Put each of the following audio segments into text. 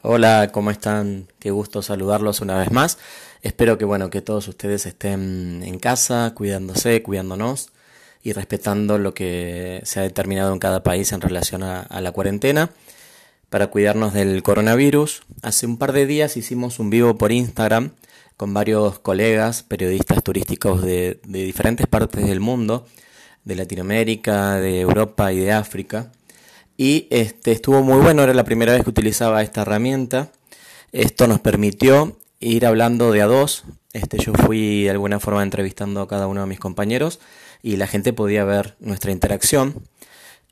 Hola, ¿cómo están? Qué gusto saludarlos una vez más. Espero que bueno, que todos ustedes estén en casa, cuidándose, cuidándonos y respetando lo que se ha determinado en cada país en relación a, la cuarentena para cuidarnos del coronavirus. Hace un par de días hicimos un vivo por Instagram con varios colegas, periodistas turísticos de diferentes partes del mundo, de Latinoamérica, de Europa y de África. Y este, estuvo muy bueno, era la primera vez que utilizaba esta herramienta. Esto nos permitió ir hablando de a dos. Este, yo fui de alguna forma entrevistando a cada uno de mis compañeros y la gente podía ver nuestra interacción.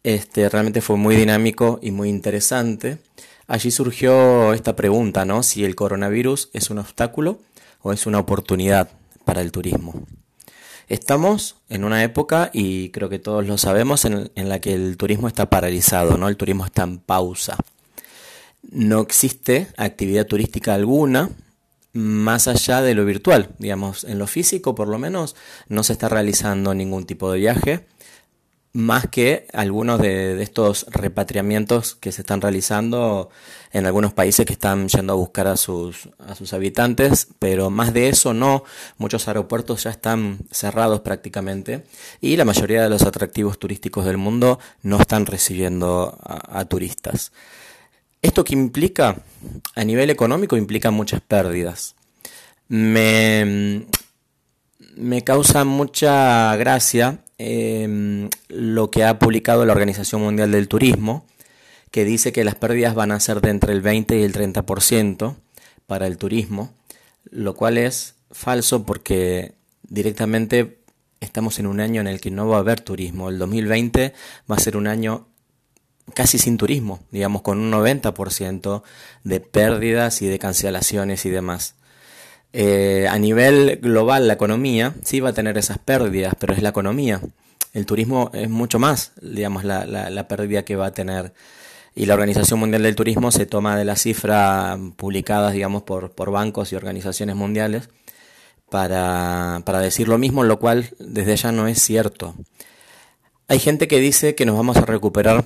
Este, realmente fue muy dinámico y muy interesante. Allí surgió esta pregunta, ¿no? Si el coronavirus es un obstáculo o es una oportunidad para el turismo. Estamos en una época, y creo que todos lo sabemos, en, la que el turismo está paralizado, ¿no? El turismo está en pausa. No existe actividad turística alguna más allá de lo virtual, digamos, en lo físico por lo menos no se está realizando ningún tipo de viaje más que algunos de, estos repatriamientos que se están realizando en algunos países que están yendo a buscar a sus, a sus habitantes, pero más de eso no, muchos aeropuertos ya están cerrados prácticamente y la mayoría de los atractivos turísticos del mundo no están recibiendo a, a turistas. ¿Esto que implica? A nivel económico implica muchas pérdidas. Me, me causa mucha gracia Em, lo que ha publicado la Organización Mundial del Turismo, que dice que las pérdidas van a ser de entre el 20 y el 30% para el turismo, lo cual es falso porque directamente estamos en un año en el que no va a haber turismo. El 2020 va a ser un año casi sin turismo, digamos con un 90% de pérdidas y de cancelaciones y demás. Eh, a nivel global, la economía sí va a tener esas pérdidas, pero es la economía. El turismo es mucho más, digamos, la, la, pérdida que va a tener. Y la Organización Mundial del Turismo se toma de las cifras publicadas, digamos, por, por bancos y organizaciones mundiales para, para decir lo mismo, lo cual desde ya no es cierto. Hay gente que dice que nos vamos a recuperar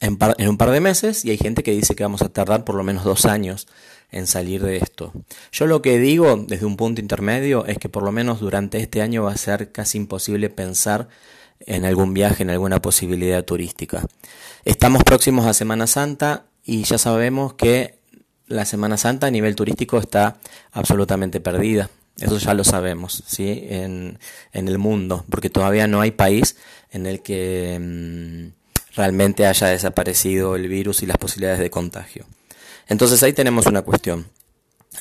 en, un par de meses y hay gente que dice que vamos a tardar por lo menos dos años en salir de esto. Yo lo que digo desde un punto intermedio es que por lo menos durante este año va a ser casi imposible pensar en algún viaje, en alguna posibilidad turística. Estamos próximos a Semana Santa y ya sabemos que la Semana Santa a nivel turístico está absolutamente perdida. Eso ya lo sabemos, ¿sí? En, en el mundo, porque todavía no hay país en el que mm, realmente haya desaparecido el virus y las posibilidades de contagio. Entonces ahí tenemos una cuestión.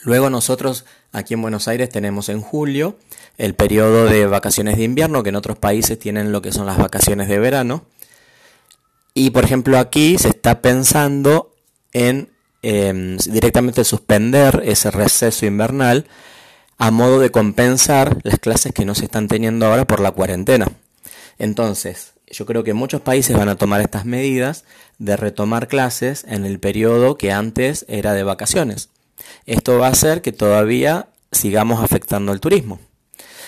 Luego nosotros aquí en Buenos Aires tenemos en julio el periodo de vacaciones de invierno, que en otros países tienen lo que son las vacaciones de verano. Y por ejemplo aquí se está pensando en em, directamente suspender ese receso invernal a modo de compensar las clases que no se están teniendo ahora por la cuarentena. Entonces, yo creo que muchos países van a tomar estas medidas de retomar clases en el periodo que antes era de vacaciones. Esto va a hacer que todavía sigamos afectando al turismo.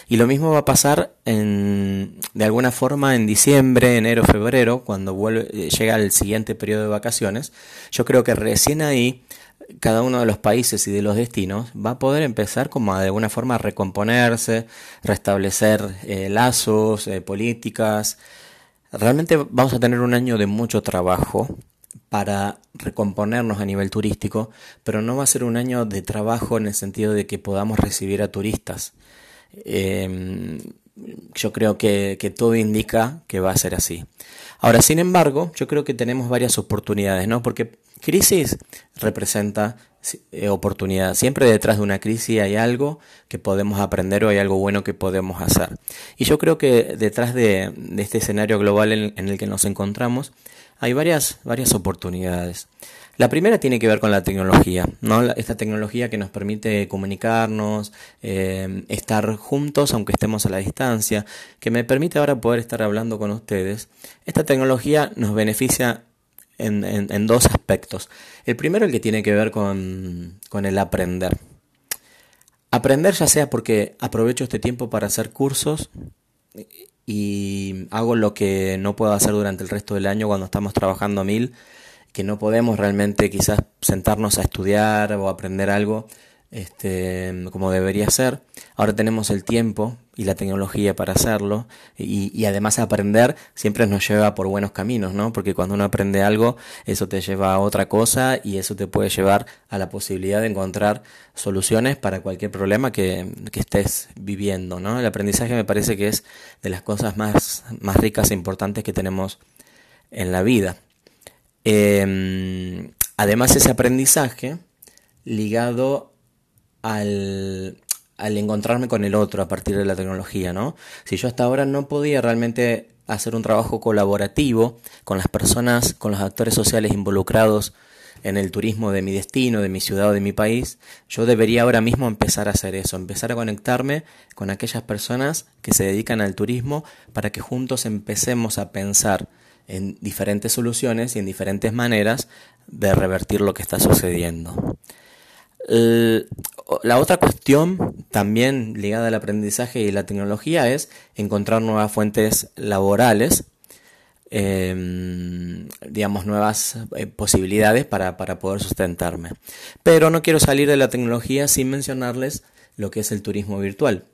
Y lo mismo va a pasar en, de alguna forma en diciembre, enero, febrero, cuando vuelve, llega el siguiente periodo de vacaciones. Yo creo que recién ahí cada uno de los países y de los destinos va a poder empezar como a, de alguna forma a recomponerse, restablecer eh, lazos, eh, políticas, Realmente vamos a tener un año de mucho trabajo para recomponernos a nivel turístico, pero no va a ser un año de trabajo en el sentido de que podamos recibir a turistas. Em, yo creo que, que, todo indica que va a ser así. Ahora, sin embargo, yo creo que tenemos varias oportunidades, ¿no? Porque crisis representa eh, oportunidad. Siempre detrás de una crisis hay algo que podemos aprender o hay algo bueno que podemos hacer. Y yo creo que detrás de, este escenario global en, el que nos encontramos hay varias, varias oportunidades. La primera tiene que ver con la tecnología, ¿no? esta tecnología que nos permite comunicarnos, eh, estar juntos aunque estemos a la distancia, que me permite ahora poder estar hablando con ustedes. Esta tecnología nos beneficia en, dos aspectos. El primero, el que tiene que ver con, con el aprender. Aprender ya sea porque aprovecho este tiempo para hacer cursos y hago lo que no puedo hacer durante el resto del año cuando estamos trabajando a mil que no podemos realmente quizás sentarnos a estudiar o aprender algo este, como debería ser. Ahora tenemos el tiempo y la tecnología para hacerlo y, además aprender siempre nos lleva por buenos caminos, ¿no? Porque cuando uno aprende algo, eso te lleva a otra cosa y eso te puede llevar a la posibilidad de encontrar soluciones para cualquier problema que, que estés viviendo, ¿no? El aprendizaje me parece que es de las cosas más, más ricas e importantes que tenemos en la vida. Eh, además ese aprendizaje ligado al, al encontrarme con el otro a partir de la tecnología, ¿no? Si yo hasta ahora no podía realmente hacer un trabajo colaborativo con las personas, con los actores sociales involucrados en el turismo de mi destino, de mi ciudad o de mi país, yo debería ahora mismo empezar a hacer eso, empezar a conectarme con aquellas personas que se dedican al turismo para que juntos empecemos a pensar en diferentes soluciones y en diferentes maneras de revertir lo que está sucediendo. La otra cuestión también ligada al aprendizaje y la tecnología es encontrar nuevas fuentes laborales, em, digamos, nuevas eh, posibilidades para, para poder sustentarme. Pero no quiero salir de la tecnología sin mencionarles lo que es el turismo virtual.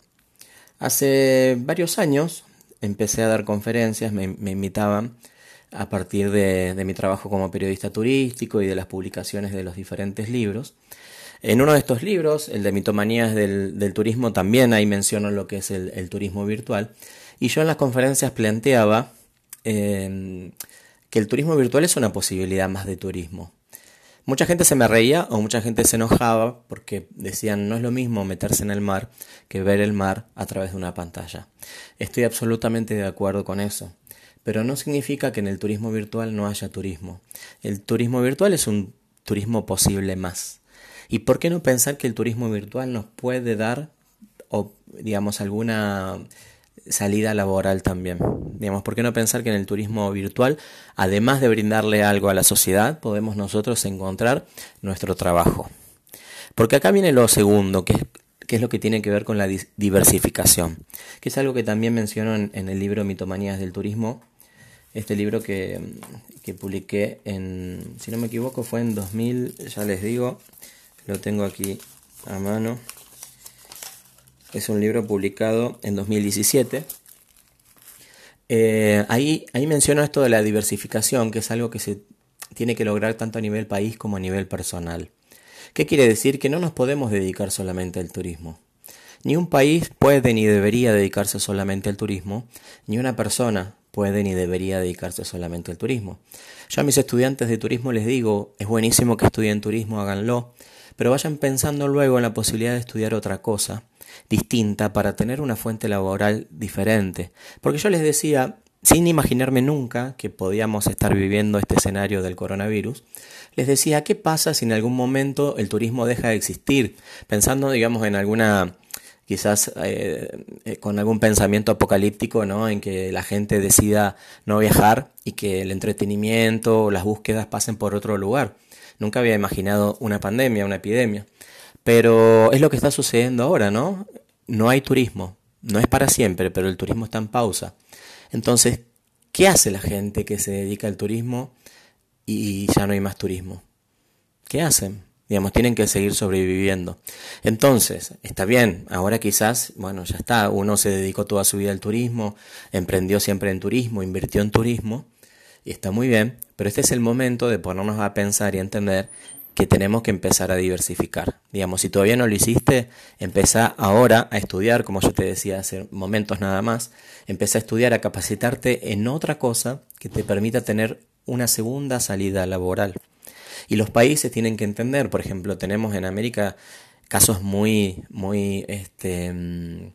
Hace varios años empecé a dar conferencias, me, me invitaban a partir de, de, mi trabajo como periodista turístico y de las publicaciones de los diferentes libros. En uno de estos libros, el de Mitomanías del, Turismo, también ahí menciono lo que es el, turismo virtual. Y yo en las conferencias planteaba eh, que el turismo virtual es una posibilidad más de turismo. Mucha gente se me reía o mucha gente se enojaba porque decían no es lo mismo meterse en el mar que ver el mar a través de una pantalla. Estoy absolutamente de acuerdo con eso pero no significa que en el turismo virtual no haya turismo. El turismo virtual es un turismo posible más. ¿Y por qué no pensar que el turismo virtual nos puede dar, digamos, alguna salida laboral también? Digamos, ¿por qué no pensar que en el turismo virtual, además de brindarle algo a la sociedad, podemos nosotros encontrar nuestro trabajo? Porque acá viene lo segundo, que es que es lo que tiene que ver con la diversificación, que es algo que también menciono en, en el libro Mitomanías del Turismo, este libro que, que, publiqué en, si no me equivoco, fue en 2000, ya les digo, lo tengo aquí a mano. Es un libro publicado en 2017. Eh, ahí, ahí menciono esto de la diversificación, que es algo que se tiene que lograr tanto a nivel país como a nivel personal. ¿Qué quiere decir? Que no nos podemos dedicar solamente al turismo. Ni un país puede ni debería dedicarse solamente al turismo, ni una persona puede ni debería dedicarse solamente al turismo. Yo a mis estudiantes de turismo les digo, es buenísimo que estudien turismo, háganlo, pero vayan pensando luego en la posibilidad de estudiar otra cosa distinta para tener una fuente laboral diferente. Porque yo les decía, sin imaginarme nunca que podíamos estar viviendo este escenario del coronavirus, les decía, ¿qué pasa si en algún momento el turismo deja de existir? Pensando, digamos, en alguna quizás eh, eh, con algún pensamiento apocalíptico, ¿no? En que la gente decida no viajar y que el entretenimiento o las búsquedas pasen por otro lugar. Nunca había imaginado una pandemia, una epidemia. Pero es lo que está sucediendo ahora, ¿no? No hay turismo. No es para siempre, pero el turismo está en pausa. Entonces, ¿qué hace la gente que se dedica al turismo y ya no hay más turismo? ¿Qué hacen? Digamos, tienen que seguir sobreviviendo. Entonces, está bien, ahora quizás, bueno, ya está, uno se dedicó toda su vida al turismo, emprendió siempre en turismo, invirtió en turismo, y está muy bien, pero este es el momento de ponernos a pensar y entender que tenemos que empezar a diversificar. Digamos, si todavía no lo hiciste, empieza ahora a estudiar, como yo te decía hace momentos nada más, empieza a estudiar, a capacitarte en otra cosa que te permita tener una segunda salida laboral. Y los países tienen que entender, por ejemplo, tenemos en América casos muy, muy este, mm,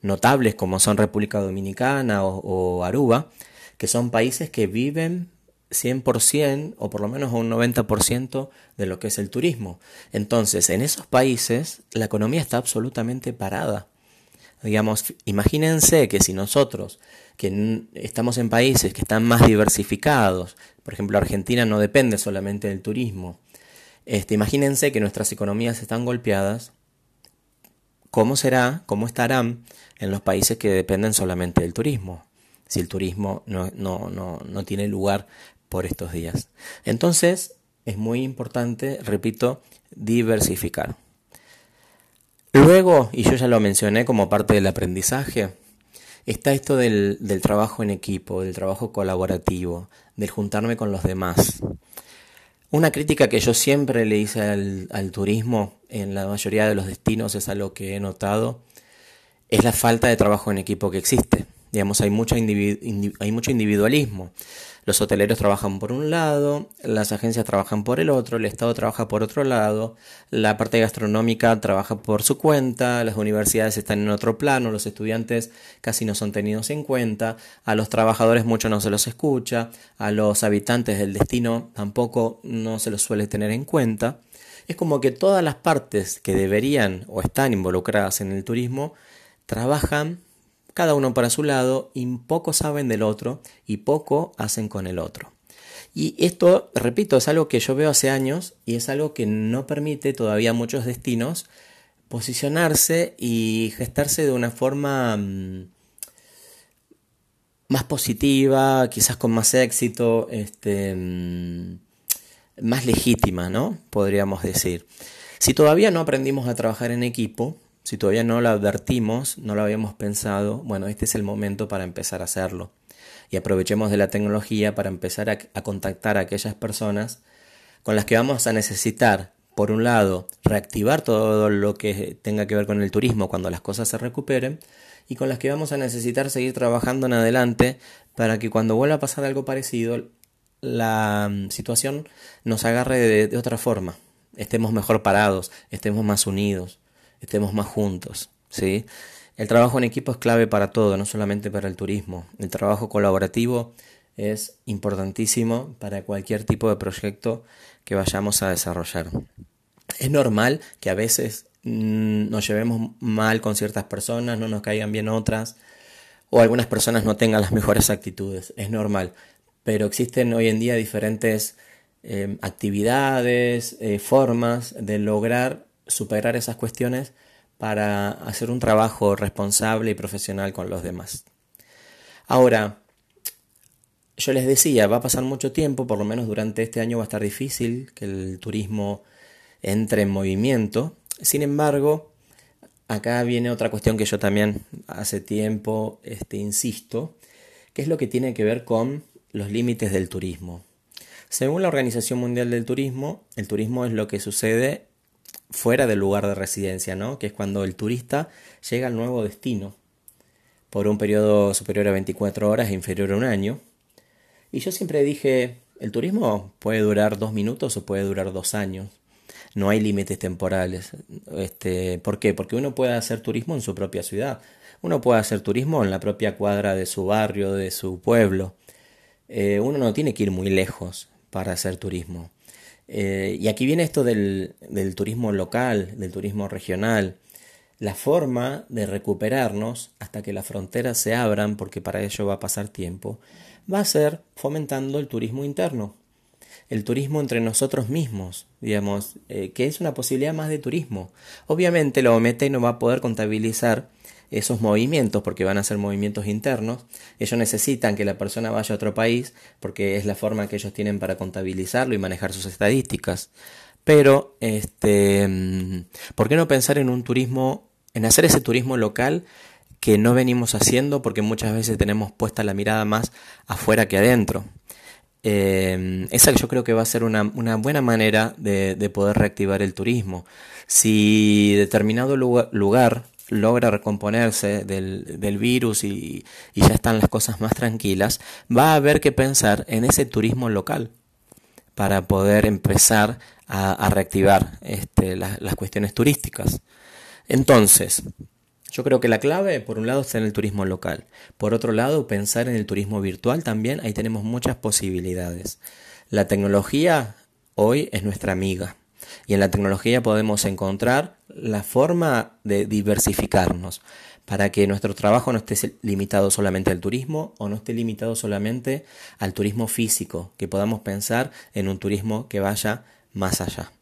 notables como son República Dominicana o Aruba, que son países que viven 100% o por lo menos un 90% de lo que es el turismo. Entonces, en esos países la economía está absolutamente parada. Digamos, imagínense que si nosotros, que estamos en países que están más diversificados, por ejemplo, Argentina no depende solamente del turismo. Este, imagínense que nuestras economías están golpeadas. ¿Cómo será, cómo estarán en los países que dependen solamente del turismo? Si el turismo no, no, no, no tiene lugar por estos días. Entonces, es muy importante, repito, diversificar. Luego, y yo ya lo mencioné como parte del aprendizaje, está esto del, trabajo en equipo, del trabajo colaborativo, del juntarme con los demás. Una crítica que yo siempre le hice al, al, turismo en la mayoría de los destinos es algo que he notado, es la falta de trabajo en equipo que existe. Digamos, hay, hay mucho individualismo. Los hoteleros trabajan por un lado, las agencias trabajan por el otro, el Estado trabaja por otro lado, la parte gastronómica trabaja por su cuenta, las universidades están en otro plano, los estudiantes casi no son tenidos en cuenta, a los trabajadores mucho no se los escucha, a los habitantes del destino tampoco no se los suele tener en cuenta. Es como que todas las partes que deberían o están involucradas en el turismo trabajan cada uno para su lado y poco saben del otro y poco hacen con el otro. Y esto, repito, es algo que yo veo hace años y es algo que no permite todavía a muchos destinos posicionarse y gestarse de una forma mm, más positiva, quizás con más éxito, este, mm, más legítima, ¿no? Podríamos decir. Si todavía no aprendimos a trabajar en equipo, si todavía no lo advertimos, no lo habíamos pensado, bueno, este es el momento para empezar a hacerlo. Y aprovechemos de la tecnología para empezar a, contactar a aquellas personas con las que vamos a necesitar, por un lado, reactivar todo lo que tenga que ver con el turismo cuando las cosas se recuperen, y con las que vamos a necesitar seguir trabajando en adelante para que cuando vuelva a pasar algo parecido, la mm, situación nos agarre de otra forma, estemos mejor parados, estemos más unidos estemos más juntos, ¿sí? El trabajo en equipo es clave para todo, no solamente para el turismo. El trabajo colaborativo es importantísimo para cualquier tipo de proyecto que vayamos a desarrollar. Es normal que a veces mm, nos llevemos mal con ciertas personas, no nos caigan bien otras, o algunas personas no tengan las mejores actitudes. Es normal. Pero existen hoy en día diferentes eh, actividades, eh, formas de lograr superar esas cuestiones para hacer un trabajo responsable y profesional con los demás. Ahora, yo les decía, va a pasar mucho tiempo, por lo menos durante este año va a estar difícil que el turismo entre en movimiento. Sin embargo, acá viene otra cuestión que yo también hace tiempo este, insisto, que es lo que tiene que ver con los límites del turismo. Según la Organización Mundial del Turismo, el turismo es lo que sucede fuera del lugar de residencia, ¿no? Que es cuando el turista llega al nuevo destino por un periodo superior a 24 horas e inferior a un año. Y yo siempre dije, el turismo puede durar dos minutos o puede durar dos años. No hay límites temporales. Este, ¿Por qué? Porque uno puede hacer turismo en su propia ciudad. Uno puede hacer turismo en la propia cuadra de su barrio, de su pueblo. Eh, uno no tiene que ir muy lejos para hacer turismo. Eh, y aquí viene esto del, turismo local, del turismo regional. La forma de recuperarnos hasta que las fronteras se abran, porque para ello va a pasar tiempo, va a ser fomentando el turismo interno, el turismo entre nosotros mismos, digamos, eh, que es una posibilidad más de turismo. Obviamente la OMT no va a poder contabilizar esos movimientos, porque van a ser movimientos internos, ellos necesitan que la persona vaya a otro país, porque es la forma que ellos tienen para contabilizarlo y manejar sus estadísticas. Pero, este, mm, ¿por qué no pensar en un turismo, en hacer ese turismo local que no venimos haciendo porque muchas veces tenemos puesta la mirada más afuera que adentro? Eh, esa yo creo que va a ser una, buena manera de, de, poder reactivar el turismo. Si determinado lugar logra recomponerse del, virus y, ya están las cosas más tranquilas, va a haber que pensar en ese turismo local para poder empezar a, reactivar este, las cuestiones turísticas. Entonces, yo creo que la clave, por un lado, está en el turismo local. Por otro lado, pensar en el turismo virtual también, ahí tenemos muchas posibilidades. La tecnología hoy es nuestra amiga. Y en la tecnología podemos encontrar la forma de diversificarnos para que nuestro trabajo no esté limitado solamente al turismo o no esté limitado solamente al turismo físico, que podamos pensar en un turismo que vaya más allá.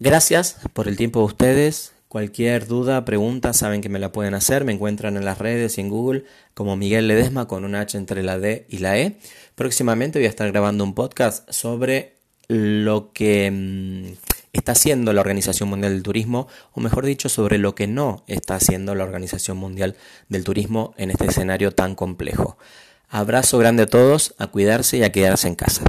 Gracias por el tiempo de ustedes, Cualquier duda, pregunta, saben que me la pueden hacer. Me encuentran en las redes y en Google como Miguel Ledesma con un H entre la D y la E. Próximamente voy a estar grabando un podcast sobre lo que mm, está haciendo la Organización Mundial del Turismo, o mejor dicho, sobre lo que no está haciendo la Organización Mundial del Turismo en este escenario tan complejo. Abrazo grande a todos, a cuidarse y a quedarse en casa.